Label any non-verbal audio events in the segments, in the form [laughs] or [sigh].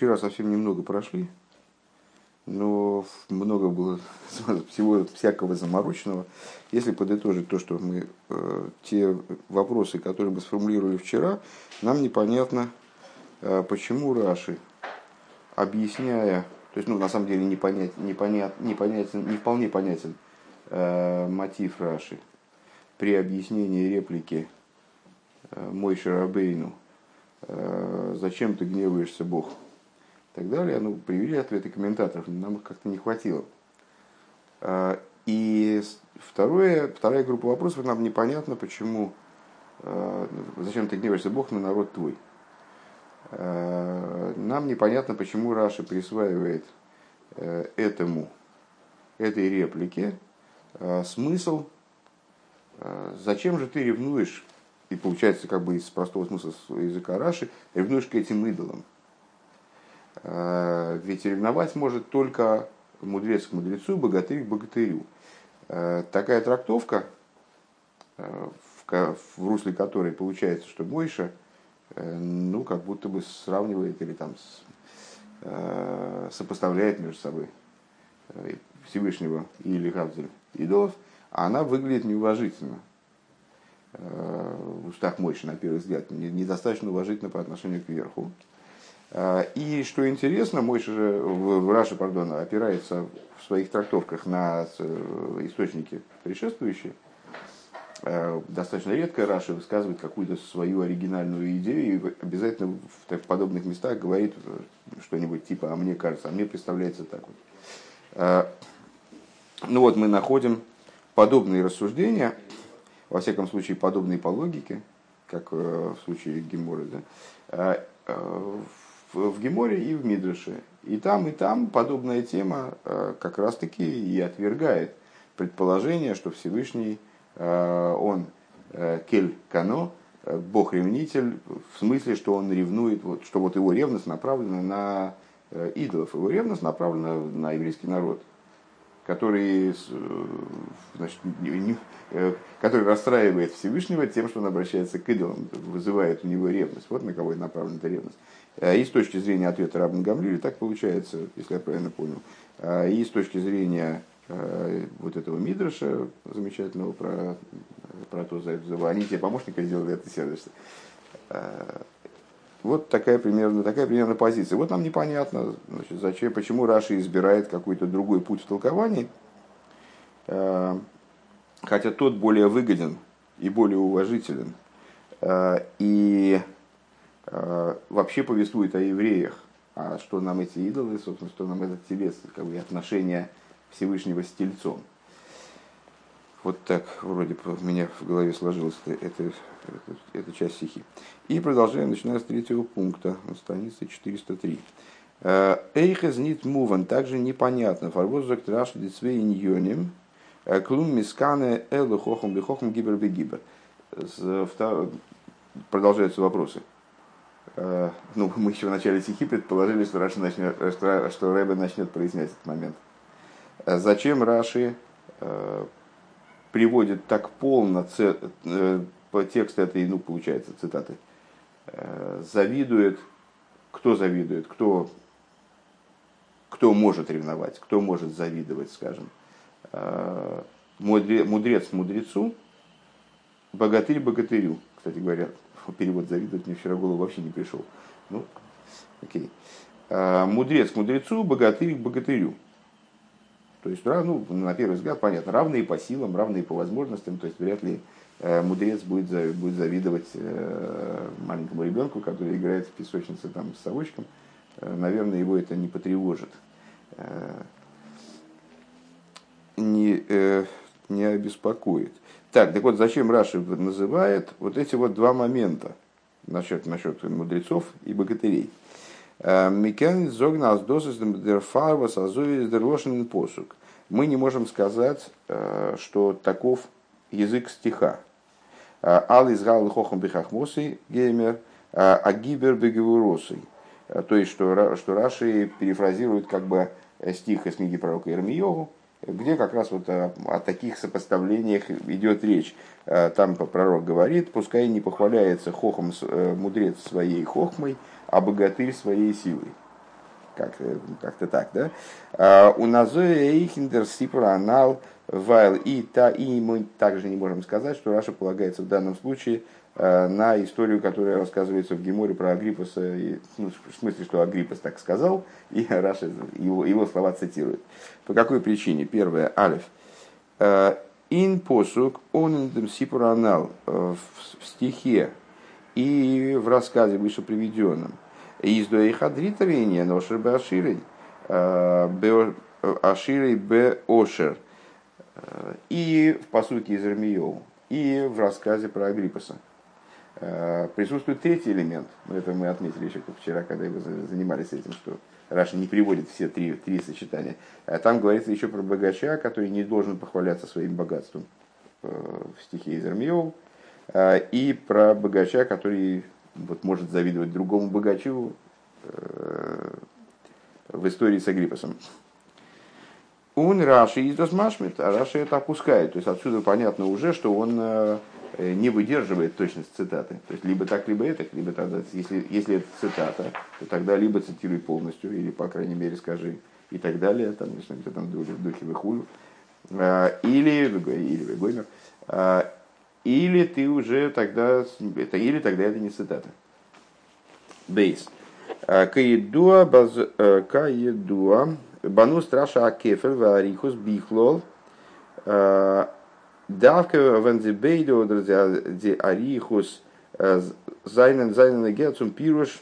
Вчера совсем немного прошли, но много было [laughs] всего всякого замороченного. Если подытожить то, что мы, э, те вопросы, которые мы сформулировали вчера, нам непонятно, э, почему Раши, объясняя, то есть, ну, на самом деле, непонят, непонят, непонятен, не вполне понятен э, мотив Раши при объяснении реплики э, Мой Шарабейну, э, зачем ты гневаешься, Бог? Так далее. Ну, привели ответы комментаторов, нам их как-то не хватило. А, и второе, вторая группа вопросов, нам непонятно, почему, а, зачем ты гневаешься Бог на народ твой. А, нам непонятно, почему Раша присваивает э, этому, этой реплике смысл, зачем же ты ревнуешь, и получается как бы из простого смысла языка Раши, ревнуешь к этим идолам. Э, ведь ревновать может только мудрец к мудрецу, богатырь к богатырю. Э, такая трактовка, э, в русле которой получается, что Мойша, ну, как будто бы сравнивает или там сопоставляет между собой Всевышнего или Гавзель идолов, а она выглядит неуважительно в устах Мойши, на первый взгляд, недостаточно уважительно по отношению к верху. А, и что интересно, мой же в Раши, пардон, опирается в своих трактовках на э, источники предшествующие. А, достаточно редко Раши высказывает какую-то свою оригинальную идею и обязательно в подобных местах говорит что-нибудь типа «а мне кажется», «а мне представляется так вот». А, ну вот мы находим подобные рассуждения, во всяком случае подобные по логике, как э, в случае Геморы, да, в Геморе и в Мидрыше. И там, и там подобная тема э, как раз-таки и отвергает предположение, что Всевышний, э, он э, кель кано, бог-ревнитель, в смысле, что он ревнует, вот, что вот его ревность направлена на идолов, его ревность направлена на еврейский народ, который, значит, не, который расстраивает Всевышнего тем, что он обращается к идолам, вызывает у него ревность. Вот на кого направлена эта ревность. Э, и с точки зрения ответа Рабн Гамлили так получается, если я правильно понял. Э, и с точки зрения э, вот этого Мидраша замечательного про, про то, за, за, они тебе помощника сделали это сервис. Вот такая примерно, такая примерно позиция. Вот нам непонятно, значит, зачем, почему Раши избирает какой-то другой путь в толковании, хотя тот более выгоден и более уважителен. И вообще повествует о евреях. А что нам эти идолы, собственно, что нам этот телес, как бы отношение Всевышнего с тельцом. Вот так вроде у меня в голове сложилась эта, эта, эта, часть стихи. И продолжаем, начиная с третьего пункта, на странице 403. Э, Эйхез нит муван, также непонятно. Фарвозак траш дицвей ньоним, э, клум мискане элы хохом бихохом гибер бегибер. Продолжаются вопросы. Э, ну, [laughs] мы еще в начале стихи предположили, что, Раши начнет, что, что Рэбе начнет прояснять этот момент. Э, зачем Раши э, приводит так полно ц, э, по тексту этой, ну, получается, цитаты, э, завидует, кто завидует, кто, кто может ревновать, кто может завидовать, скажем. Э, мудрец мудрецу, богатырь богатырю, кстати говоря, перевод завидовать мне вчера в голову вообще не пришел. Ну, окей. А, мудрец к мудрецу, богатырь к богатырю. То есть, ну, на первый взгляд, понятно, равные по силам, равные по возможностям. То есть, вряд ли э, мудрец будет, будет завидовать э, маленькому ребенку, который играет в песочнице там, с совочком. Э, наверное, его это не потревожит. Не, не обеспокоит. Так, так вот, зачем Раши называет вот эти вот два момента насчет, насчет мудрецов и богатырей? Э, Микен зогнас досыс дерфарва сазуис дервошен посук. Мы не можем сказать, э, что таков язык стиха. Э, Ал изгал хохом бихахмосой геймер, а гибер бегевуросой. То есть, что, что Раши перефразирует как бы стих из книги пророка Ирмиогу, где как раз вот о, о таких сопоставлениях идет речь. Э, там пророк говорит, пускай не похваляется хохом э, мудрец своей хохмой, а богатырь своей силой. как-то, как-то так, да? А, у Назоя Ихиндер Сипра Анал Вайл и та, и мы также не можем сказать, что Раша полагается в данном случае Э, на историю, которая рассказывается в Геморе про Агриппаса, и, ну, в смысле, что Агриппас так сказал, [laughs] и Раша его, его слова цитирует. По какой причине? Первое, Алиф. Э, ин посук он сипуранал э, в стихе и в рассказе выше приведенном. Из доихадритарения ношер бе аширей, аширей бе ошер. И в посуке из Ирмиеву, и в рассказе про Агриппаса. Э, присутствует третий элемент, это мы отметили еще вчера, когда вы занимались этим, что Раша не приводит все три, три сочетания. А там говорится еще про богача, который не должен похваляться своим богатством э, в стихе из Ирмиев, э, и про богача, который вот, может завидовать другому богачу в истории с Агриппасом. Он Раши из Досмашмит, а Раши это опускает. То есть отсюда понятно уже, что он Э, не выдерживает точность цитаты. То есть либо так, либо это, либо тогда, если, если это цитата, то тогда либо цитируй полностью, или, по крайней мере, скажи и так далее, там, если это там в духе выхулю, а, или, или Гоймер, а, или ты уже тогда, это, или тогда это не цитата. Бейс. А, каедуа, баз, каедуа, бану страша акефер, варихус бихлол, Давка вензибейдо ди арихус зайнен зайнен герцум пируш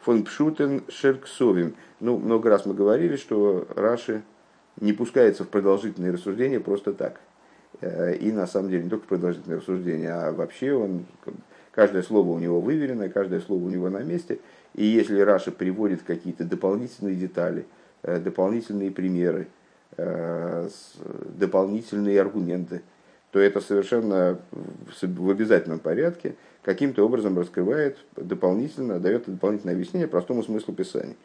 фон пшутен шерксовим. Ну, много раз мы говорили, что Раши не пускается в продолжительные рассуждения просто так. Э, и на самом деле не только продолжительные рассуждения, а вообще он, каждое слово у него выверено, каждое слово у него на месте. И если Раша приводит какие-то дополнительные детали, э, дополнительные примеры, э, дополнительные аргументы, то это совершенно в обязательном порядке каким-то образом раскрывает дополнительно, дает дополнительное объяснение простому смыслу Писания.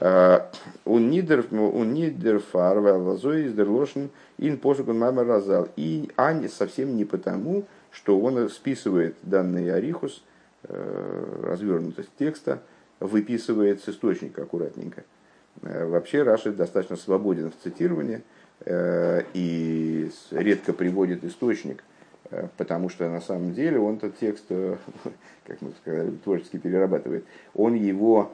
Он нидер фарва лазой дерлошен ин пошукун мамер разал. И Ани совсем не потому, что он списывает данный арихус, э, развернутость текста, выписывает с источника аккуратненько. Э, вообще Раши достаточно свободен в цитировании, Э, и редко приводит источник, э, потому что на самом деле он этот текст, [laughs] как мы сказали, творчески перерабатывает. Он его,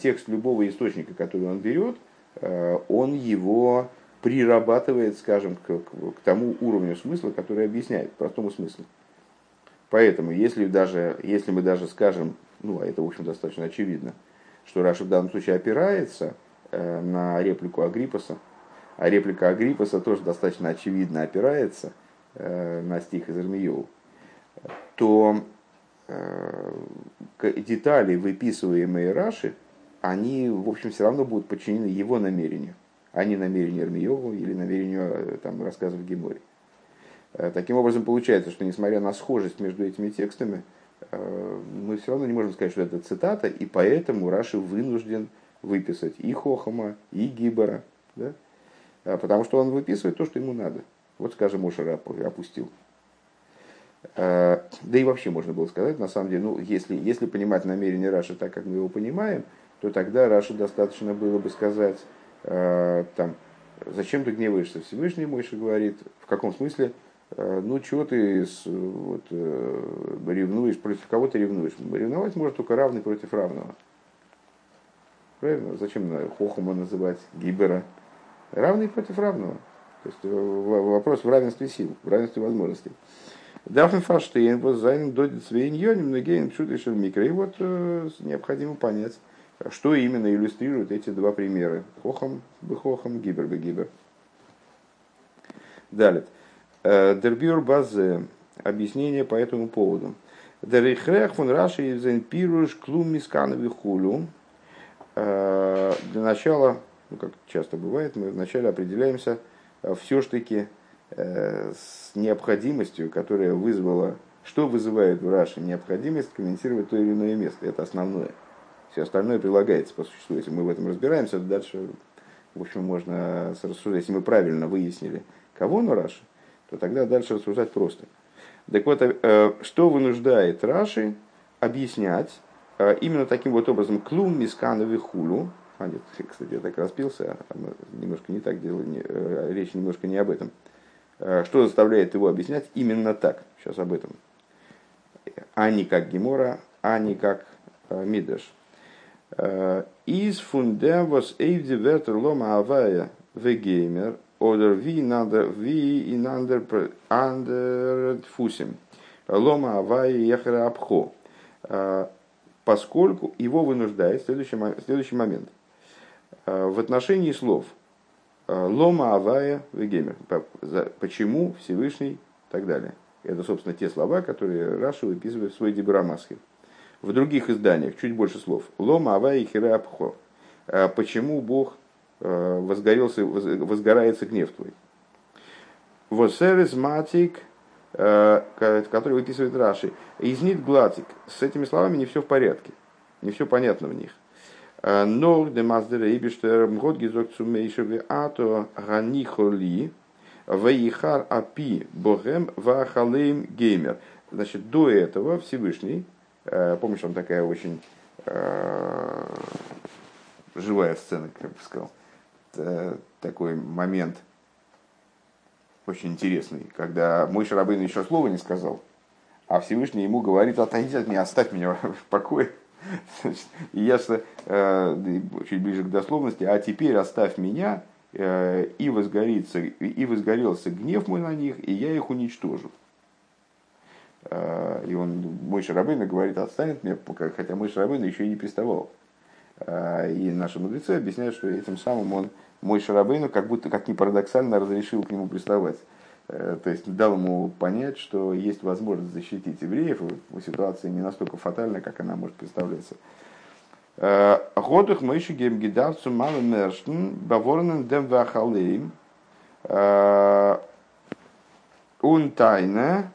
текст любого источника, который он берет, он его прирабатывает, скажем, к, к тому уровню смысла, который объясняет, простому смыслу. Поэтому, если, даже, если мы даже скажем, ну, а это, в общем, достаточно очевидно, что Раша в данном случае опирается на реплику Агриппаса, а реплика Агриппаса тоже достаточно очевидно опирается э, на стих из Ирмиеву, то э, детали, выписываемые Раши, они, в общем, все равно будут подчинены его намерению, а не намерению Ирмиеву или намерению э, там, рассказа в Геморе. Таким образом, получается, что несмотря на схожесть между этими текстами, мы все равно не можем сказать, что это цитата, и поэтому Раши вынужден выписать и Хохама, и Гибора. Да? А, потому что он выписывает то, что ему надо. Вот, скажем, Мошер опустил. А, да и вообще можно было сказать, на самом деле, ну, если, если понимать намерение Раши так, как мы его понимаем, то тогда Раши достаточно было бы сказать, а, там, зачем ты гневаешься? Всевышний Мойша говорит, в каком смысле, ну, чего ты вот, э, ревнуешь, против кого ты ревнуешь? Ревновать может только равный против равного. Правильно? Зачем Хохума называть Гибера? Равный против равного. То есть э, вопрос в равенстве сил, в равенстве возможностей. Дафн Фаштейн, вот зайн додит свейньон, многие пшут решил микро. И вот э, необходимо понять, что именно иллюстрируют эти два примера. Хохам бы хохам, гибер бы гибер. Далее. Э, Дербюр базе. Объяснение по этому поводу. Дерихрех фон раши зен пируш клум мисканови хулю. Для начала ну, как часто бывает, мы вначале определяемся э, все-таки э, с необходимостью, которая вызвала, что вызывает в Раше необходимость комментировать то или иное место. Это основное. Все остальное прилагается по существу. Если мы в этом разбираемся, то дальше, в общем, можно рассуждать. Если мы правильно выяснили, кого на Раши, то тогда дальше рассуждать просто. Так вот, э, что вынуждает Раши объяснять именно таким вот образом клум мисканови хулу, А нет, [laughs] кстати, я так распился, а мы немножко не так делали, не, э, речь немножко не об этом. Э, что заставляет его объяснять именно так? Сейчас об этом. А не как Гемора, а не как э, Мидаш. Из фундем was эйвди вертер лома авая вегеймер, oder wie in ander, ander фусим. Лома авая ехра абхо. Поскольку его вынуждает следующий, следующий момент. В отношении слов Лома Авая Вегемер. Почему Всевышний и так далее. Это, собственно, те слова, которые Раша выписывает в свой Дебрамасхе. В других изданиях чуть больше слов. Лома Авая Хиреапхо. Почему Бог возгорелся, возгорается гнев твой. Восерес матик, который выписывает Раши. Изнит глатик. С этими словами не все в порядке. Не все понятно в них. Но демаздер ибиштер год гизок цумейшеве ато ганихоли вейхар апи богем вахалейм геймер. Значит, до этого Всевышний, помнишь, он такая очень живая сцена, как бы сказал, такой момент очень интересный, когда мой Шарабейн еще слова не сказал, а Всевышний ему говорит, отойди от меня, оставь меня в покое. И я э, чуть ближе к дословности, а теперь оставь меня, э, и, возгорится, и возгорелся гнев мой на них, и я их уничтожу. Э, и он, мой Шарабейна говорит, отстанет меня, хотя мой Шарабейна еще и не приставал. Э, и наши мудрецы объясняют, что этим самым он, мой Шарабейну, как будто, как ни парадоксально, разрешил к нему приставать. Э, то есть дал ему понять, что есть возможность защитить евреев, и ситуация не настолько фатальна, как она может представляться. Э, Годух мыши гемгидавцу мало мерштен, баворнен дем вахалеем, э, он тайна,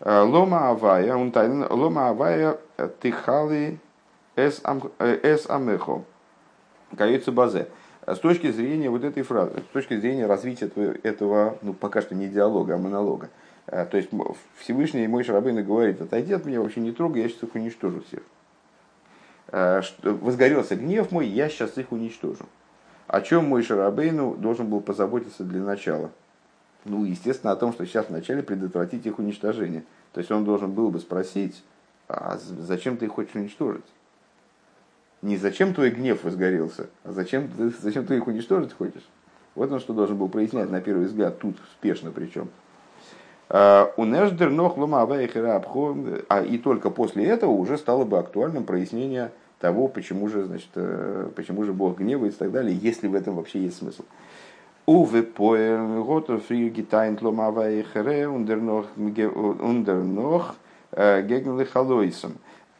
лома авая, он тайна, лома авая тихали эс амехо, каюца базе с точки зрения вот этой фразы, с точки зрения развития этого, ну, пока что не диалога, а монолога. Э, то есть Всевышний мой Шарабейна говорит, отойди от меня, вообще не трогай, я сейчас их уничтожу всех. Э, возгорелся гнев мой, я сейчас их уничтожу. О чем мой Шарабейну должен был позаботиться для начала? Ну, естественно, о том, что сейчас вначале предотвратить их уничтожение. То есть он должен был бы спросить, а зачем ты их хочешь уничтожить? Не зачем твой гнев возгорелся, а зачем, зачем ты их уничтожить хочешь. Вот он что должен был прояснять на первый взгляд, тут спешно причем. А, у Неждер нох а и только после этого уже стало бы актуальным прояснение того, почему же, значит, э, почему же Бог гневается и так далее, если в этом вообще есть смысл. Уве поэр готов фригитайн ломавайхере ундернох э, гегнлы халойсом.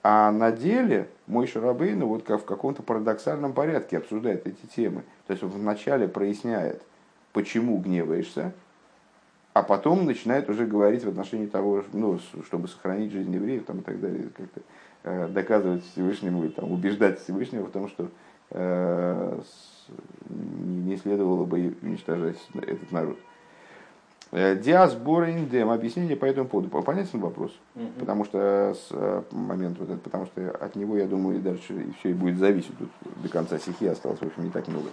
А на деле мой Шарабейну вот как в каком-то парадоксальном порядке обсуждает эти темы. То есть он вначале проясняет, почему гневаешься, а потом начинает уже говорить в отношении того, ну, чтобы сохранить жизнь евреев там, и так далее, как-то э, доказывать Всевышнему, там, убеждать Всевышнего в том, что э, не следовало бы уничтожать этот народ. Э, Диасбора индем. Объяснение по этому поводу. Понятен вопрос? Угу. Потому что с э, момента вот этот, потому что от него, я думаю, и дальше и все и будет зависеть. Тут до конца стихи осталось, в общем, не так много.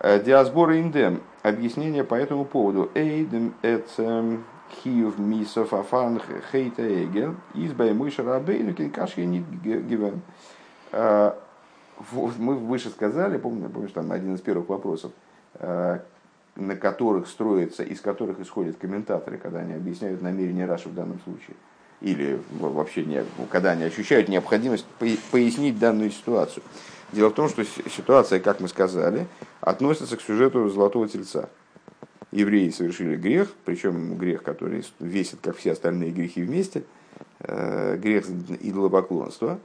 Э, Диасбора индем. Объяснение по этому поводу. Эйдем эцем хиев мисов афан хейта эгел. Избай мыша рабейну кинкашки не гивен. Мы выше сказали, помню, помнишь, там один из первых вопросов, на которых строится, из которых исходят комментаторы, когда они объясняют намерение Раши в данном случае. Или вообще, не, когда они ощущают необходимость пояснить данную ситуацию. Дело в том, что ситуация, как мы сказали, относится к сюжету Золотого Тельца. Евреи совершили грех, причем грех, который весит, как все остальные грехи вместе, э, грех идолопоклонства.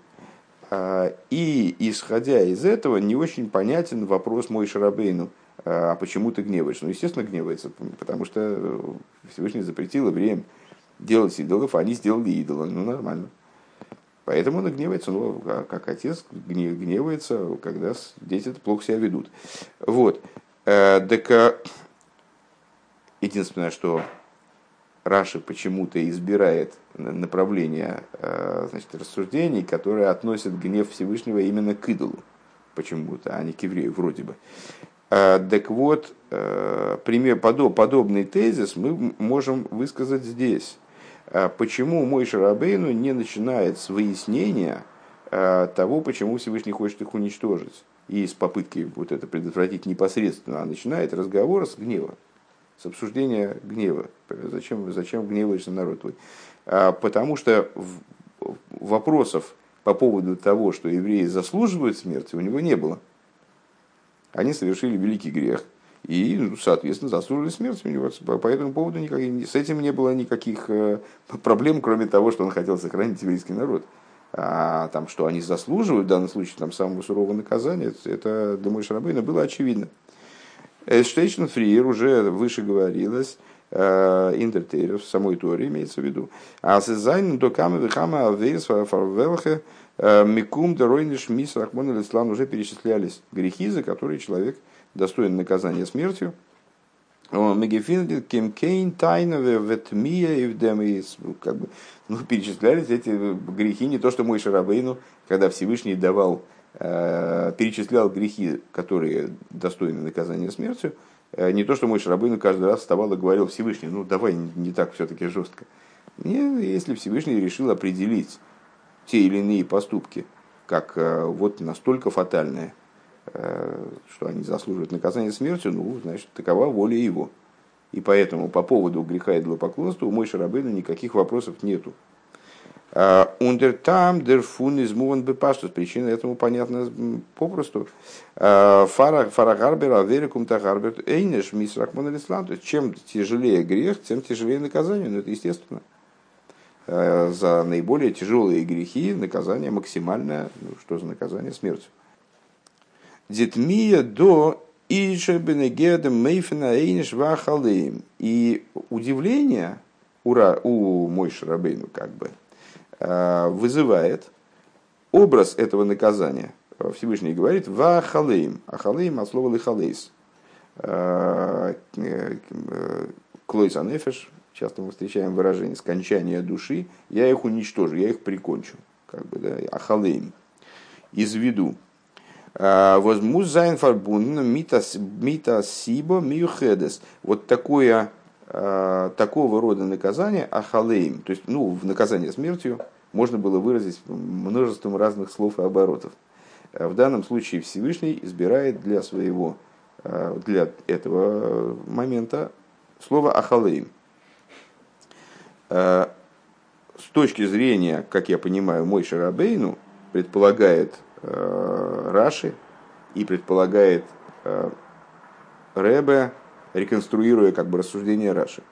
Э, и, исходя из этого, не очень понятен вопрос мой Шарабейну – а почему ты гневаешься? Ну, естественно, гневается, потому что Всевышний запретил евреям делать идолов, а они сделали идола. Ну, нормально. Поэтому он гневается, ну, а как отец гневается, когда дети плохо себя ведут. Вот. Э, так э, единственное, что Раши почему-то избирает направление э, значит, рассуждений, которые относят гнев Всевышнего именно к идолу. почему-то, а не к еврею вроде бы. Так вот, пример, подобный тезис мы можем высказать здесь. Почему мой Шарабейну не начинает с выяснения того, почему Всевышний хочет их уничтожить, и с попытки вот это предотвратить непосредственно, а начинает разговор с гнева, с обсуждения гнева. Зачем, зачем гневаешься народ твой? Потому что вопросов по поводу того, что евреи заслуживают смерти, у него не было. Они совершили великий грех и, соответственно, заслужили смерти. У него по этому поводу никак, с этим не было никаких э, проблем, кроме того, что он хотел сохранить еврейский народ. А там, что они заслуживают, в данном случае, там, самого сурового наказания, это для Мойши Рабейна было очевидно. Эштейшн Фриер уже выше говорилось, Э, интертейров, самой Торе имеется в виду. А сезайн до камы вихама авейс фарвелхе э, микум доройниш мис рахмон ислам уже перечислялись грехи, за которые человек достоин наказания смертью. Мегефин кемкейн тайна ветмия и в как бы, ну, перечислялись эти грехи, не то, что мой Шарабейну, когда Всевышний давал, э, перечислял грехи, которые достойны наказания смертью, не то, что мой Шарабейн каждый раз вставал и говорил Всевышний, ну давай не так все-таки жестко. Не, если Всевышний решил определить те или иные поступки, как э, вот настолько фатальные, э, что они заслуживают наказания смертью, ну, значит, такова воля его. И поэтому по поводу греха и идолопоклонства у Мой Шарабейна никаких вопросов нету. Ундертам дерфун из муван бепаштус. Причина этому понятна попросту. Фарагарбер, аверикум тагарбер, эйнеш мисракман алислам. То есть, чем тяжелее грех, тем тяжелее наказание. Ну, это естественно. За наиболее тяжелые грехи наказание максимальное. Ну, что за наказание? Смерть. Детмия до. И удивление ура, у Мойши Рабейну как бы – Э, вызывает образ этого наказания. Всевышний говорит «ва халеим», а халеим от слова лихалейс. Э, э, Клойс анефеш, часто мы встречаем выражение «скончание души», я их уничтожу, я их прикончу, как бы, да, אכלם, из виду. וואס מוז זיין פארבונדן מיט א סיבה מיוחדת. Вот такое Э, такого рода наказание אכלם, то есть ну, в наказание смертью можно было выразить множеством разных слов и оборотов. Э, в данном случае Всевышний избирает для своего, э, для этого момента слово אכלם. С точки зрения, как я понимаю, мой Шарабейну предполагает Раши и предполагает Ребе, реконструируя как бы рассуждение Раши.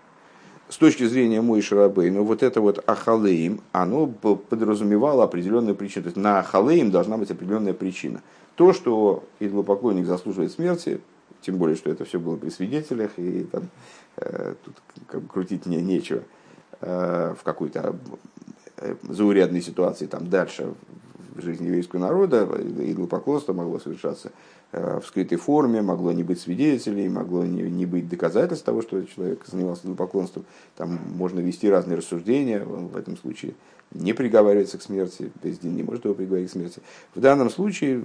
С точки зрения Мой Шарабей, ну вот это вот Ахалеим, оно подразумевало определенную причину. То есть на Ахалеим должна быть определенная причина. То, что идолопоклонник заслуживает смерти, тем более, что это все было при свидетелях, и там, э, тут как бы, крутить не, нечего, э, в какой-то э, заурядной ситуации там дальше в жизни еврейского народа идолопоклонство могло совершаться Э, в скрытой форме, могло не быть свидетелей, могло не, не быть доказательств того, что человек занимался идолопоклонством. Там можно вести разные рассуждения, он в этом случае не приговаривается к смерти, Бездин не может его приговорить к смерти. В данном случае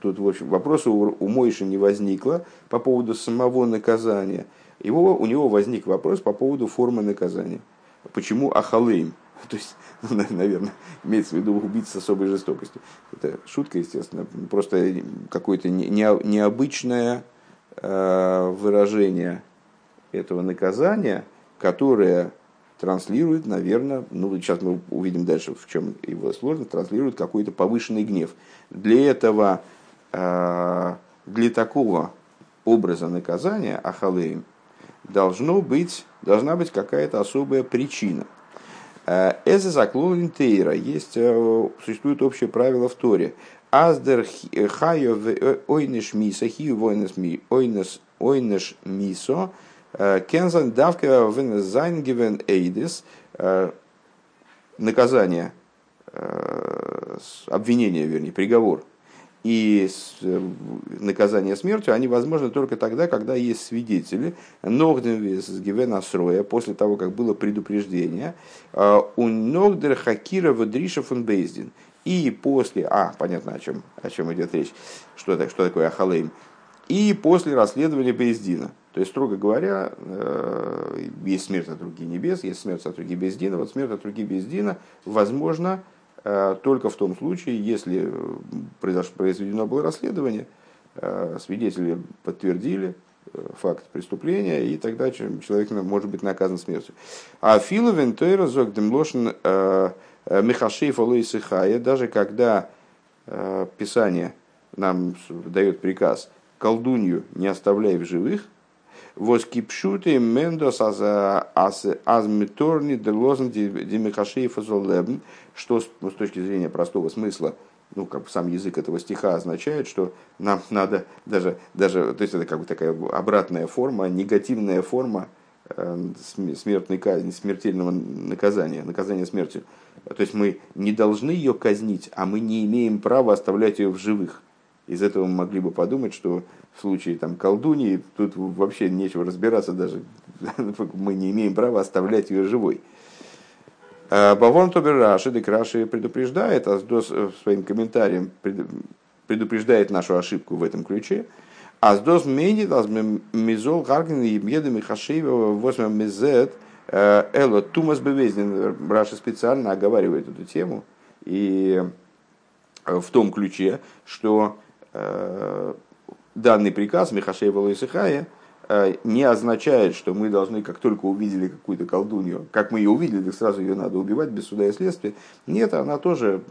тут в общем, вопроса у, у Мойши не возникло по поводу самого наказания. Его, у него возник вопрос по поводу формы наказания. Почему Ахалейм? [laughs] То есть, ну, наверное, имеется в виду убить с особой жестокостью. Это шутка, естественно, просто какое-то необычное э, выражение этого наказания, которое транслирует, наверное, ну сейчас мы увидим дальше, в чем его сложность, транслирует какой-то повышенный гнев. Для этого, э, для такого образа наказания אכלם должно быть, должна быть какая-то особая причина – Эзе заклон интейра. Есть, э, существует общее правило в Торе. אז דער חיוב עונש מיתה, חיוב עונש מי, עונש, מיתה, э, קען זיין דוקא ווען עס זיינען געווען עדות, э, наказание, обвинение, вернее, приговор и наказание смертью, они возможны только тогда, когда есть свидетели, Ногденвис Гивенасроя, после того, как было предупреждение, у Ногдер Хакира Вадриша фон Бейздин, и после, а, понятно, о чем, о чем идет речь, что, это, что такое Ахалейм, и после расследования Бездина. То есть, строго говоря, э, есть смерть от руки небес, есть смерть от руки Бездина. Вот смерть от руки Бездина возможно э, только в том случае, если произведено было расследование, э, свидетели подтвердили факт преступления, и тогда человек может быть наказан смертью. А Филовен Тойра Зогдемлошен Михашейф Алоисихая, даже когда Писание нам дает приказ колдунью не оставляй в живых, Воскипшуты мендос азмиторни делозен демихашеев золебн, что ну, с точки зрения простого смысла, ну, как бы сам язык этого стиха означает, что нам надо даже, даже то есть это как бы такая обратная форма, негативная форма э, смертной казни, смертельного наказания, наказания смертью. То есть мы не должны ее казнить, а мы не имеем права оставлять ее в живых. Из этого мы могли бы подумать, что в случае там, колдуньи тут вообще нечего разбираться даже. [laughs] мы не имеем права оставлять ее живой. А, Бавон Тобер Раши, Дек Раши предупреждает, а своим комментарием предупреждает нашу ошибку в этом ключе. Аздос мейнит, аз мизол гарген и медами хашеева восьмем мизет э, эло тумас бевезнин. Раши специально оговаривает эту тему и в том ключе, что Э, данный приказ Михашея Валуисихая э, не означает, что мы должны, как только увидели какую-то колдунью, как мы ее увидели, так сразу ее надо убивать без суда и следствия. Нет, она тоже,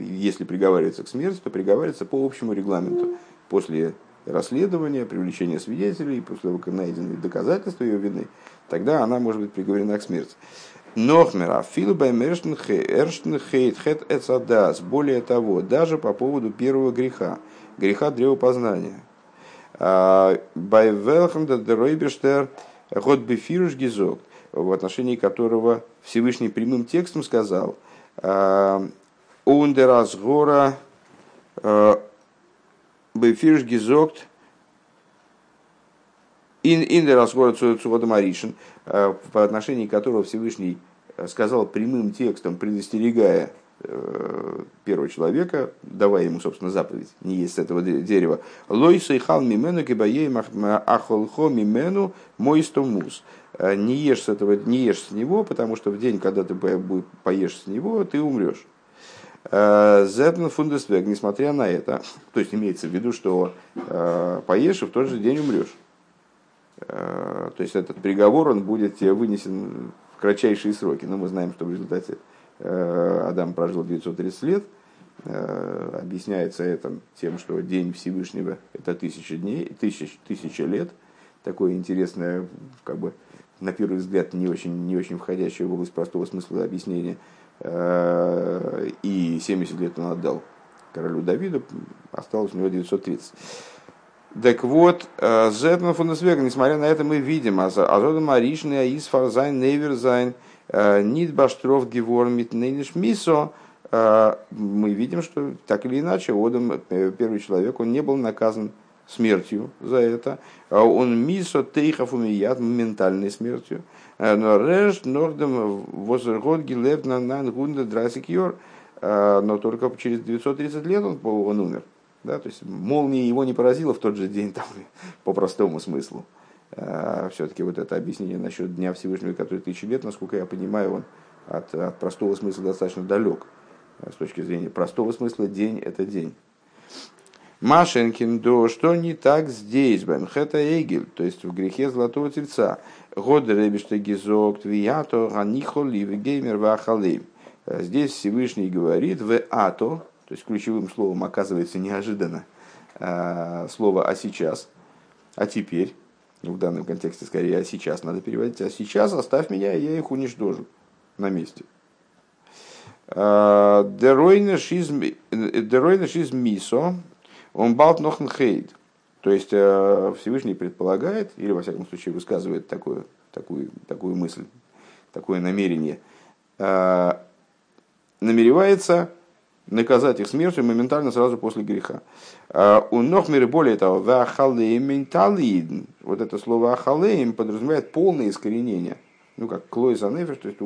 если приговаривается к смерти, то приговаривается по общему регламенту. После расследования, привлечения свидетелей, после того, как найдены доказательства ее вины, тогда она может быть приговорена к смерти. Нохмера, филбай эрштенхейт хет эцадас. Более того, даже по поводу первого греха, греха древопознания. Бай велхам да дройбештер год бефируш гизок, в отношении которого Всевышний прямым текстом сказал, а, Ундерас гора а, бефируш гизокт Индерас гора Цувадамаришин, Э, по отношению которого Всевышний э, сказал прямым текстом, предостерегая э, первого человека, давая ему, собственно, заповедь, не есть с этого дерева. Лой сейхал мимену кибаей ахолхо мимену мой стомус. Не ешь с этого, не ешь с него, потому что в день, когда ты поешь с него, ты умрешь. Зепн фундесвег, несмотря на это, то есть имеется в виду, что поешь и в тот же день умрешь. Э, то есть этот приговор он будет вынесен в кратчайшие сроки. Но мы знаем, что в результате э, Адам прожил 930 лет. Э, объясняется это тем, что день Всевышнего – это тысяча дней, тысяч, тысяча лет. Такое интересное, как бы, на первый взгляд, не очень, не очень входящее в область простого смысла объяснения. И 70 лет он отдал королю Давиду, осталось у него 930. Так вот, э, Зетна Фундесвега, несмотря на это, мы видим, Азода Маришный, Аис Фарзайн, Неверзайн, э, Нид Баштров, Гевор, Митнейниш, Мисо, э, мы видим, что так или иначе, Одам, первый человек, он не был наказан смертью за это. Он мисо тейхов умият, моментальной смертью. Но реш нордем возергот гилев на нангунда драсик но только через 930 лет он, он умер. Да, то есть молния его не поразила в тот же день, [laughs] там, по простому смыслу. А, Все-таки вот это объяснение насчет Дня Всевышнего, который тысячи лет, насколько я понимаю, он от, от простого смысла достаточно далек. А, с точки зрения простого смысла, день – это день. Машенкин, до что не так здесь, Бенхета Эгель, то есть в грехе золотого тельца. Год ребишта гизок, твиято, ганихоли, геймер, вахалейм. Здесь Всевышний говорит, в ато, то есть ключевым словом оказывается неожиданно а, слово «а сейчас», «а теперь», в данном контексте скорее «а сейчас» надо переводить, «а сейчас оставь меня, я их уничтожу на месте». А, Деройнеш из мисо, он балт нохн хейд. То есть э, Всевышний предполагает, или во всяком случае высказывает такую, такую, такую мысль, такое намерение, э, намеревается наказать их смертью моментально сразу после греха. А, у Нохмира более того, менталид, вот это слово ахалеем подразумевает полное искоренение, ну как клой занефиш, то есть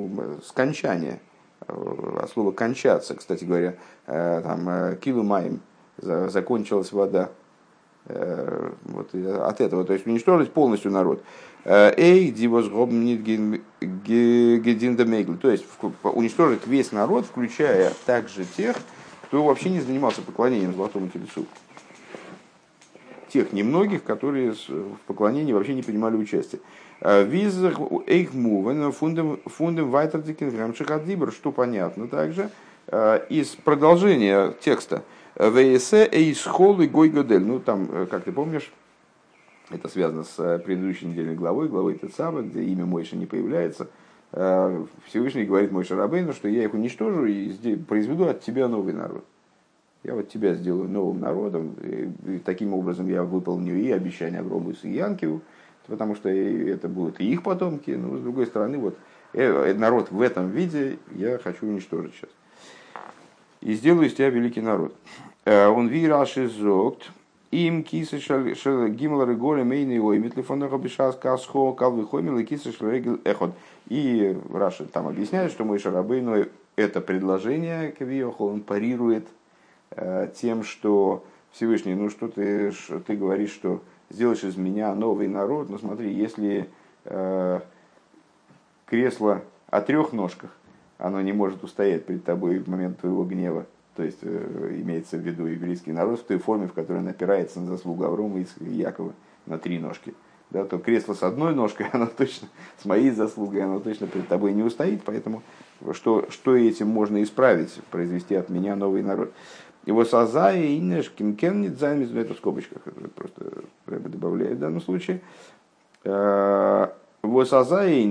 скончание от слова кончаться. Кстати говоря, там килу маем, закончилась вода. Вот от этого, то есть уничтожить полностью народ. Эй, дивос гединдамегл, то есть уничтожить весь народ, включая также тех, кто вообще не занимался поклонением золотому телецу. Тех немногих, которые в поклонении вообще не принимали участие. Визер эйх мувен фундем вайтер шахадибр, что понятно также из продолжения текста. ВС эйс холы гой годель. Ну там, как ты помнишь, это связано с э, предыдущей недельной главой, главой Тецава, где имя Мойша не появляется. Э, Всевышний говорит Мойша Рабейну, что я их уничтожу и произведу от тебя новый народ. Я вот тебя сделаю новым народом, и таким образом я выполню и обещание Агробусу и Янкиву, потому что это будут и их потомки, но с другой стороны, вот э, народ в этом виде я хочу уничтожить сейчас. И сделаю из тебя великий народ. Он вираши зогт, им кисы гимлары горе мейный ой метлифонах обешас касхо калвы хомил и кисы регел эхот. И Раша там объясняет, что мой Шарабейну это предложение Кавиохол, он парирует э, тем, что Всевышний, ну что ты, что ты говоришь, что сделаешь из меня новый народ, ну смотри, если э, кресло о трех ножках, оно не может устоять перед тобой в момент твоего гнева, то есть э, имеется в виду еврейский народ в той форме, в которой он опирается на заслугу Аврома и Якова на три ножки. Да, то кресло с одной ножкой, [laughs] оно точно, с моей заслугой, оно точно перед тобой не устоит, поэтому что, что этим можно исправить, произвести от меня новый народ. Его сазая и нешким кемнит займет, это в скобочках, это просто Рэбе добавляет в данном случае. Его э, сазая и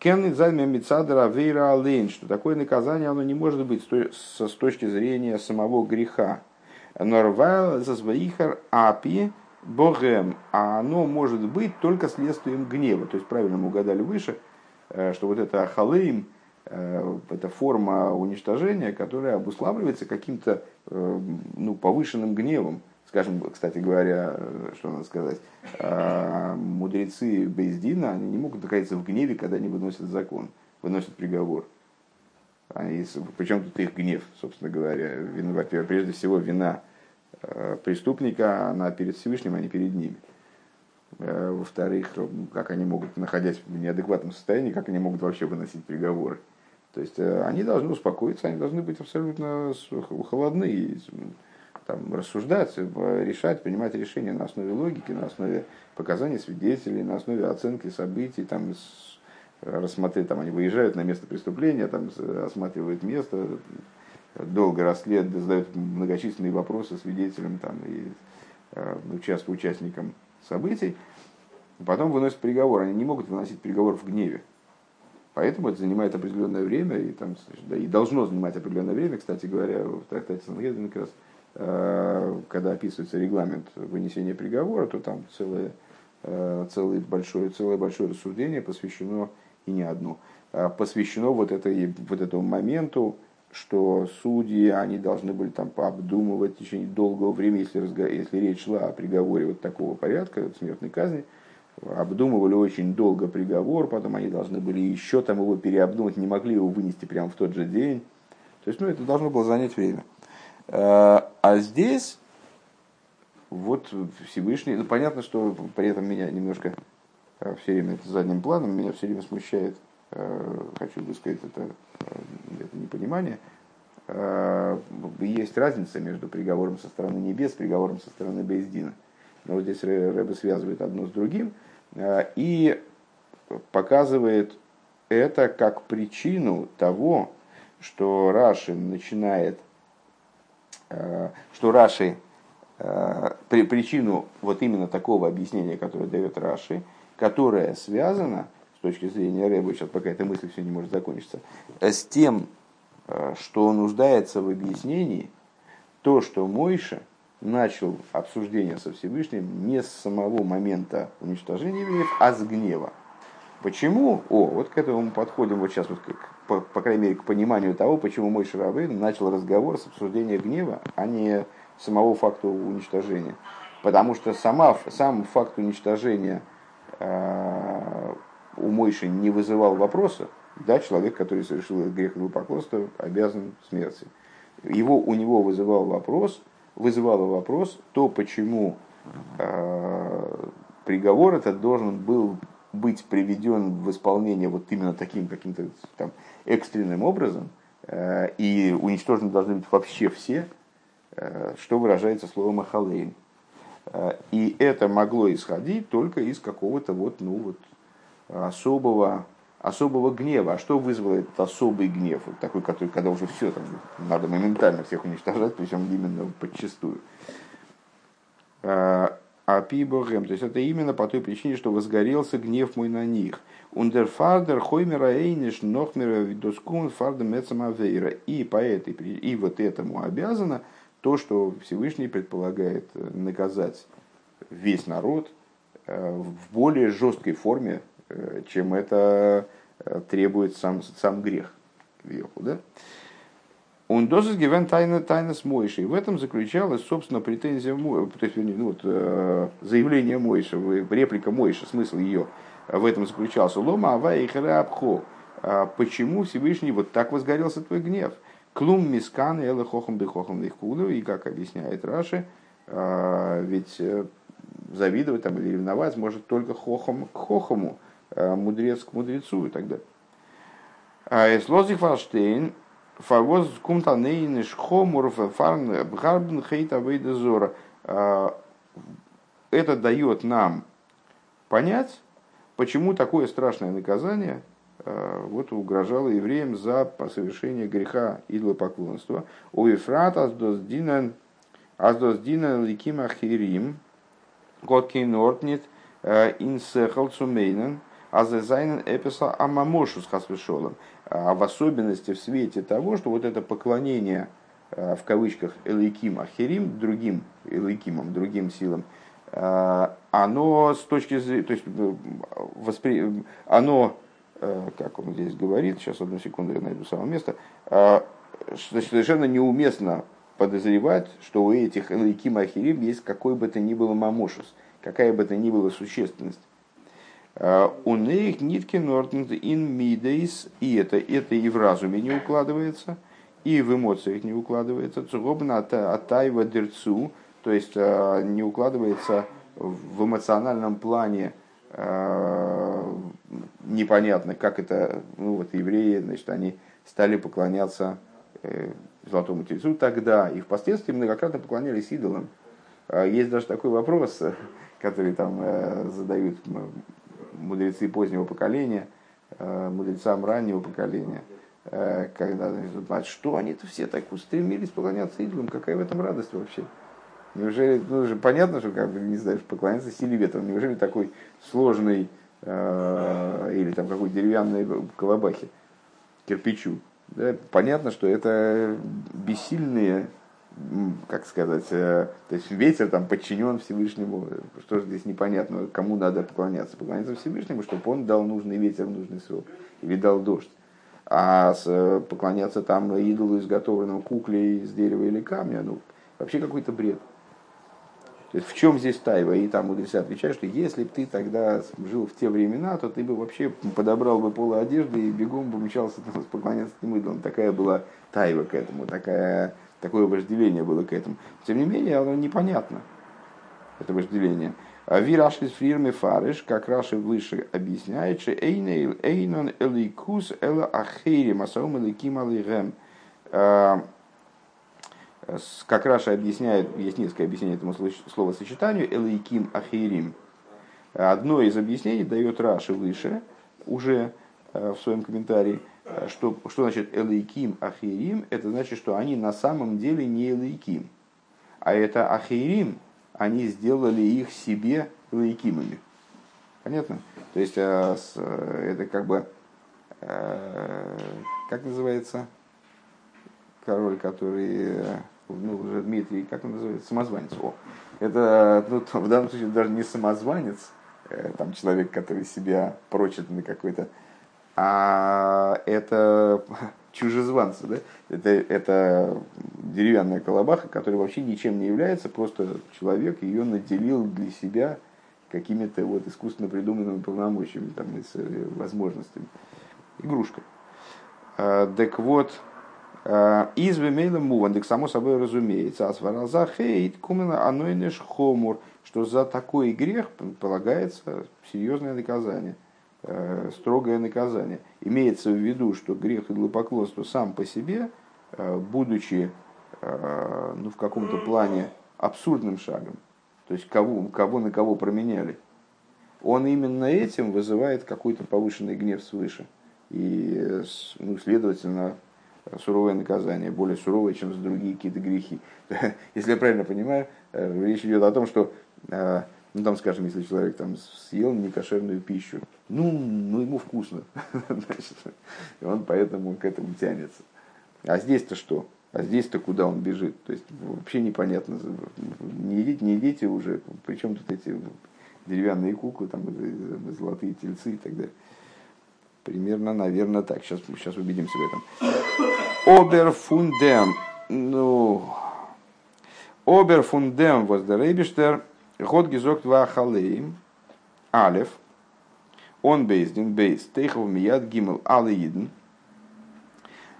Кеннет зальмя мицадра вейра что такое наказание, оно не может быть с точки зрения самого греха. Норвайл зазваихар апи богем, а оно может быть только следствием гнева. То есть правильно мы угадали выше, э, что вот это ахалейм, э, это форма уничтожения, которая обуславливается каким-то э, ну, повышенным гневом скажем, кстати говоря, что надо сказать, а, мудрецы Бейздина, они не могут находиться в гневе, когда они выносят закон, выносят приговор. Они, причем тут их гнев, собственно говоря. Вина, прежде всего, вина а, преступника, она перед Всевышним, а не перед ними. А, во-вторых, как они могут, находясь в неадекватном состоянии, как они могут вообще выносить приговоры. То есть они должны успокоиться, они должны быть абсолютно холодны там, рассуждать, решать, принимать решения на основе логики, на основе показаний свидетелей, на основе оценки событий, там, рассмотреть, там, они выезжают на место преступления, там, осматривают место, долго расследуют, задают многочисленные вопросы свидетелям там, и э, участникам событий, потом выносят приговор. Они не могут выносить приговор в гневе. Поэтому это занимает определенное время, и, там, да, и должно занимать определенное время, кстати говоря, в трактате Сангедрин как раз Э, когда описывается регламент вынесения приговора, то там целое, э, целое, большое, целое большое рассуждение посвящено, и не одно, а посвящено вот, этой, вот этому моменту, что судьи, они должны были там обдумывать в течение долгого времени, если, разго... если речь шла о приговоре вот такого порядка, смертной казни, обдумывали очень долго приговор, потом они должны были еще там его переобдумать, не могли его вынести прямо в тот же день. То есть, ну, это должно было занять время. Э, а здесь вот Всевышний, ну понятно, что при этом меня немножко э, все время это задним планом, меня все время смущает, э, хочу бы сказать, это, это непонимание. Есть разница между приговором со стороны небес приговором со стороны Бездина. Но вот здесь Рэбе связывает одно с другим и показывает это как причину того, что Раши начинает что Раши, э, при, причину вот именно такого объяснения, которое дает Раши, которое связано, с точки зрения Рэба, сейчас пока эта мысль все не может закончиться, э, с тем, что нуждается в объяснении, то, что Мойша начал обсуждение со Всевышним не с самого момента уничтожения евреев, а с гнева. Почему? О, вот к этому мы подходим вот сейчас, вот к, по, по крайней мере, к пониманию того, почему мой Шарабейн начал разговор с обсуждения гнева, а не самого факта уничтожения. Потому что сама, сам факт уничтожения э, у Мойши не вызывал вопроса, да, человек, который совершил грех идолопоклонства, обязан смерти. Его, у него вызывал вопрос, вызывало вопрос то, почему э, приговор этот должен был быть приведен в исполнение вот именно таким каким-то там экстренным образом, э, и уничтожены должны быть вообще все, э, что выражается словом «ахалейн». Э, и это могло исходить только из какого-то вот, ну, вот особого, особого гнева. А что вызвало этот особый гнев? Вот такой, который, когда уже все, там, надо моментально всех уничтожать, причем именно подчастую. А пиборем, то есть это именно по той причине, что возгорелся гнев мой на них. Ундерфардер хоймера эйниш нохмера видоскун фарда мецамавейра. И по этой и вот этому обязано то, что Всевышний предполагает э, наказать весь народ э, в более жесткой форме, э, чем это требует сам, сам грех. Да? Он дозис гивен тайна тайна с Мойшей. В этом заключалась, собственно, претензия, то есть, ну, вот, заявление Мойши, реплика Мойши, смысл ее в этом заключался. Лома ава и храбхо. Почему Всевышний вот так возгорелся твой гнев? Клум мискан эле хохом бы хохом лихкуду. И как объясняет Раши, а, ведь э, завидовать там, или ревновать может только хохом к хохому, а, мудрец к мудрецу и так далее. А Слозих Фалштейн, фавоз кумтанейниш хомур фарн бгарбн хейта вейдезора. Это дает нам понять, почему такое страшное наказание Э, вот угрожала евреям за совершение греха идолопоклонства. У Ефрат аздоздинен аздоздинен ликим ахирим готкин ортнит э, инсехал цумейнен азезайнен эписа амамошус хасвешолом. А в особенности в свете того, что вот это поклонение э, в кавычках элейким ахирим, другим элейкимам, другим силам, оно с точки зрения, то есть воспри... оно Э, как он здесь говорит, сейчас одну секунду я найду самое место, э, совершенно неуместно подозревать, что у этих Элайким Ахирим есть какой бы то ни было мамошус, какая бы то ни была существенность. Э, у них нитки нортнут ин мидейс, и это, это и в разуме не укладывается, и в эмоциях не укладывается. Цугобна атайва дерцу, то есть не укладывается в эмоциональном плане непонятно, как это, ну вот евреи, значит, они стали поклоняться э, золотому тельцу тогда, и впоследствии многократно поклонялись идолам. Есть даже такой вопрос, [laughs] который там э, задают мудрецы позднего поколения, э, мудрецам раннего поколения, когда значит, что они-то все так устремились поклоняться идолам, какая в этом радость вообще? Неужели, ну же понятно, что как бы, не знаешь, поклоняться силе ветра, неужели такой сложный Э, или там какой-то деревянной колобахе, кирпичу. Да, понятно, что это бессильные, как сказать, э, то есть ветер там подчинен Всевышнему, что же здесь непонятно, кому надо поклоняться. Поклоняться Всевышнему, чтобы он дал нужный ветер в нужный срок, или дал дождь. А с, поклоняться там идолу, изготовленному кукле из дерева или камня, ну, вообще какой-то бред. То есть в чем здесь тайва? И там мудрецы отвечают, что если бы ты тогда жил в те времена, то ты бы вообще подобрал бы полы одежды и бегом бы мчался поклоняться этим идолам. Такая была тайва к этому, такая, такое вожделение было к этому. Тем не менее, оно непонятно, это вожделение. А Вираш из фирмы Фариш, как Раши выше объясняет, что Эйнон Эликус Эла Ахейри Масаум Эликим Алигем как Раши объясняет, есть несколько объяснений этому словосочетанию, אלקים אחרים. Одно из объяснений дает Раши выше, уже э, в своем комментарии, что, что значит אלקים אחרים, это значит, что они на самом деле не אלקים, а это אחרים, они сделали их себе אלקים -ами. Понятно? То есть э, это как бы, как называется, король, который ну, уже Дмитрий, как он называется, самозванец. О, это ну, [laughs] в данном случае даже не самозванец, э, там человек, который себя прочит на какой-то, а это [laughs] чужезванцы, да? Это, это деревянная колобаха, которая вообще ничем не является, просто человек ее наделил для себя какими-то вот искусственно придуманными полномочиями, там, с э, возможностями. игрушка. Так вот, из вемейла муван, так само собой разумеется, асвараза хейт кумена анойнеш хомур, что за такой грех полагается серьезное наказание, строгое наказание. Имеется в виду, что грех идолопоклонства сам по себе, будучи ну, в каком-то плане абсурдным шагом, то есть кого, кого на кого променяли, он именно этим вызывает какой-то повышенный гнев свыше. И, ну, следовательно, суровое наказание, более суровое, чем за другие какие-то грехи. [laughs] Если я правильно понимаю, э, речь идет о том, что, э, ну там, скажем, если человек там съел некошерную пищу, ну, ну ему вкусно, [laughs] значит, и он поэтому к этому тянется. А здесь-то что? А здесь-то куда он бежит? То есть вообще непонятно. Не идите, не идите уже. Причем тут эти деревянные куклы, там, золотые тельцы и так далее. Примерно, наверное, так. Сейчас, сейчас убедимся в этом. Оберфундем. Ну, Оберфундем Rebischter, Год гизок два халеим, Алев, он бейздин, бейз, тейхов мияд гимел алеиден.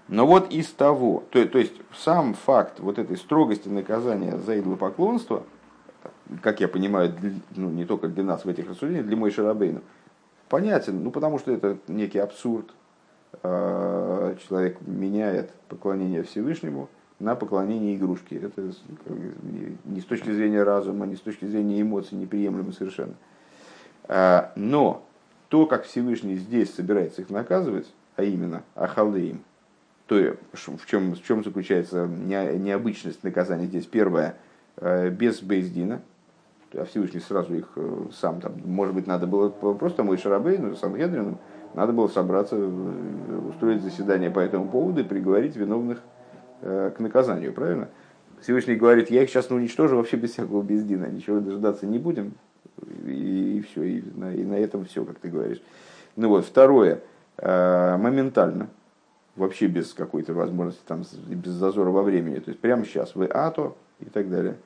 Но вот из того, то, то есть сам факт вот этой строгости наказания за идолопоклонство, как я понимаю, ну, не только для нас в этих рассуждениях, для Мой Шарабейну, понятен, ну потому что это некий абсурд. А, человек меняет поклонение Всевышнему на поклонение игрушки. Это не с точки зрения разума, не с точки зрения эмоций неприемлемо совершенно. А, но то, как Всевышний здесь собирается их наказывать, а именно Ахалдеим, то в чем, в чем заключается необычность наказания здесь? Первое, э, без Бейздина, а Всевышний сразу их э, сам, там, может быть, надо было просто мой Шарабей, ну, Сангедрином, надо было собраться, э, устроить заседание по этому поводу и приговорить виновных э, к наказанию, правильно? Всевышний говорит, я их сейчас ну, уничтожу вообще без всякого бездина, ничего дожидаться не будем, и, и все, и на, и на этом все, как ты говоришь. Ну вот, второе, моментально, вообще без какой-то возможности, там, без зазора во времени, то есть прямо сейчас, вы ато и так далее –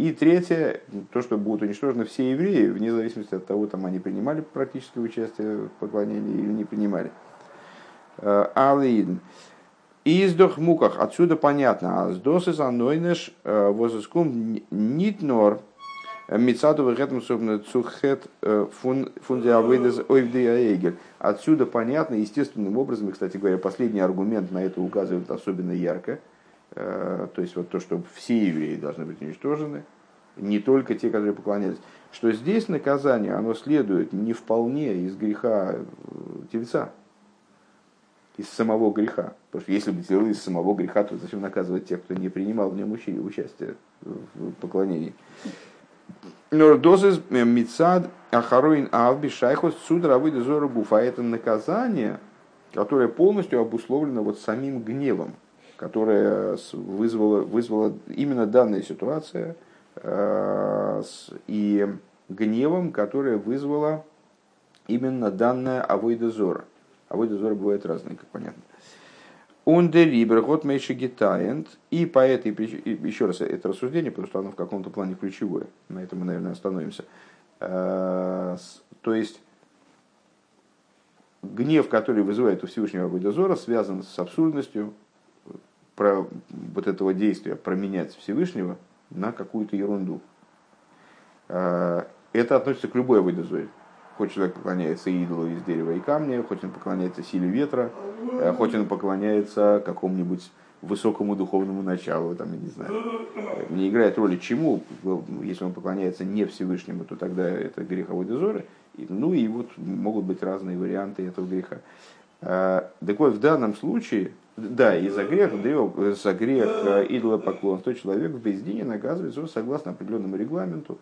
и третье, то, что будут уничтожены все евреи, вне зависимости от того, там они принимали практическое участие в поклонении или не принимали. Э, Алиидн. Издох муках, отсюда понятно, а с досы занойнеш э, возыскум нитнор э, вегетм собственно цухет фундиавейдес ойвдеаэгель. Отсюда понятно, естественным образом, и, кстати говоря, последний аргумент на это указывает особенно ярко – Э, то есть вот то, что все евреи должны быть уничтожены, не только те, которые поклонялись, что здесь наказание, оно следует не вполне из греха э, тельца, из самого греха. Потому что если бы делал из самого греха, то зачем наказывать тех, кто не принимал в нем участие в поклонении. Но дозы мицад ахаруин авби шайхос судра выйдет гуфа. Это наказание, которое полностью обусловлено вот самим гневом которая вызвала, вызвала именно данная ситуация э, и гневом, которая вызвала именно данная авойдозора. Авойдозора бывает разные, как понятно. Ундерибер, год мейши гитаент. И по этой причине, еще раз это рассуждение, потому что оно в каком-то плане ключевое. На этом мы, наверное, остановимся. Э, то есть, гнев, который вызывает у Всевышнего Абайдозора, связан с абсурдностью про вот этого действия променять Всевышнего на какую-то ерунду. А, это относится к любой выдозоре. Хоть человек поклоняется идолу из дерева и камня, хоть он поклоняется силе ветра, а, хоть он поклоняется какому-нибудь высокому духовному началу, там, я не знаю. Не играет роли чему, если он поклоняется не Всевышнему, то тогда это греховой дозоры. Ну и вот могут быть разные варианты этого греха. А, так вот, в данном случае да, и за грех, за грех э, идолопоклонства человек в бездине наказывается согласно определенному регламенту,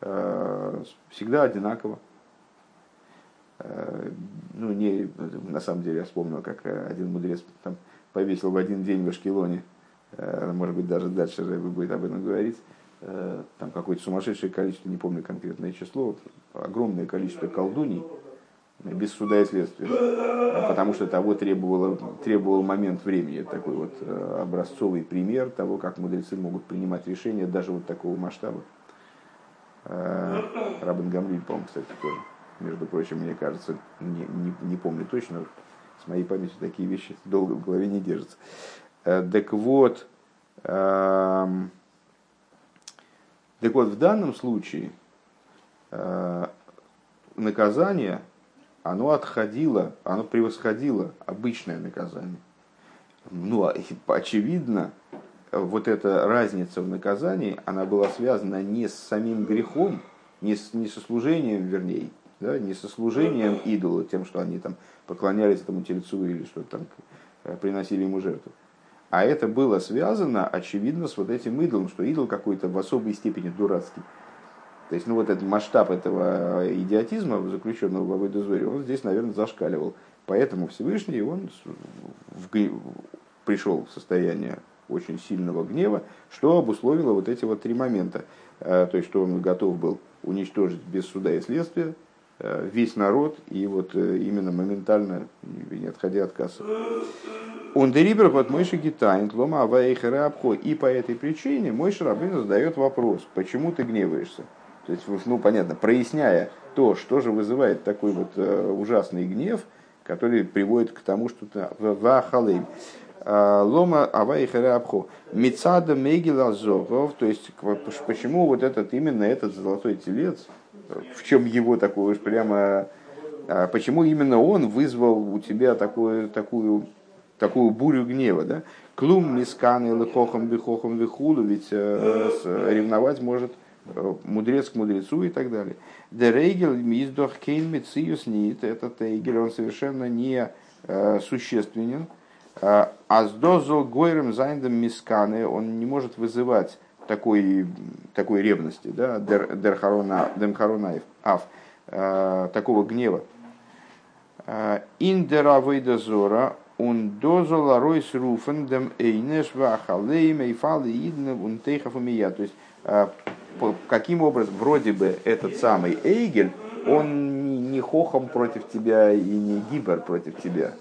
э, всегда одинаково. Э, ну, не, на самом деле, я вспомнил, как один мудрец там повесил в один день в Ашкелоне, может быть, даже дальше Рэбе будет об этом говорить, там какое-то сумасшедшее количество, не помню конкретное число, огромное количество колдуний, без суда и следствия, потому что того требовало, требовал момент времени. Такой вот э, образцовый пример того, как мудрецы могут принимать решения даже вот такого масштаба. Э, Рабин Гамлин, по-моему, кстати, тоже. Между прочим, мне кажется, не, не, не помню точно, С моей памятью такие вещи долго в голове не держатся. Так вот, эм, так вот, в данном случае наказание, оно отходило, оно превосходило обычное наказание. Ну, а, очевидно, вот эта разница в наказании, она была связана не с самим грехом, не, с, не со служением, вернее, да, не со служением идола, тем, что они там поклонялись этому тельцу или что там э, приносили ему жертву. А это было связано, очевидно, с вот этим идолом, что идол какой-то в особой степени дурацкий. То есть, ну вот этот масштаб этого идиотизма, заключенного в Авойдозоре, он здесь, наверное, зашкаливал. Поэтому Всевышний, он в, пришел в состояние очень сильного гнева, что обусловило вот эти вот три момента. Э, то есть, что он готов был уничтожить без суда и следствия весь народ, и вот э, именно моментально, не отходя от кассы. Он дерибер вот Мойши Гитайн, Лома Аваэйхера Абхо. И по этой причине Мойши Рабин задает вопрос, почему ты гневаешься? То есть, ну, понятно, проясняя то, что же вызывает такой вот э, ужасный гнев, который приводит к тому, что ты вахалейм. А, лома авайхара абху. Мицада мегила зогов. То есть, почему вот этот, именно этот золотой телец, в чем его такое уж прямо, а, почему именно он вызвал у тебя такую, такую, такую бурю гнева, да? Клум мискан или хохом бихохом вихулу, ведь э, ревновать может Э, мудрец к мудрецу и так далее. Дерейгел миздох кейн мециус нит, этот эйгель, он совершенно не э, существенен. А Аздозо гойрем зайндем мисканы, он не может вызывать такой, такой ревности, да, демхаронаев, э, такого гнева. Индера вейдозора, он дозола ройс руфен дем эйнеш вахалейм эйфалы иднев он тейхов То есть каким образом, вроде бы этот самый Эйгель, он не хохом против тебя и не гибер против тебя.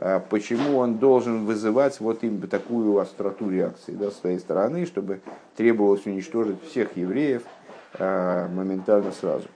А почему он должен вызывать вот им такую остроту реакции да, с своей стороны, чтобы требовалось уничтожить всех евреев а, моментально сразу.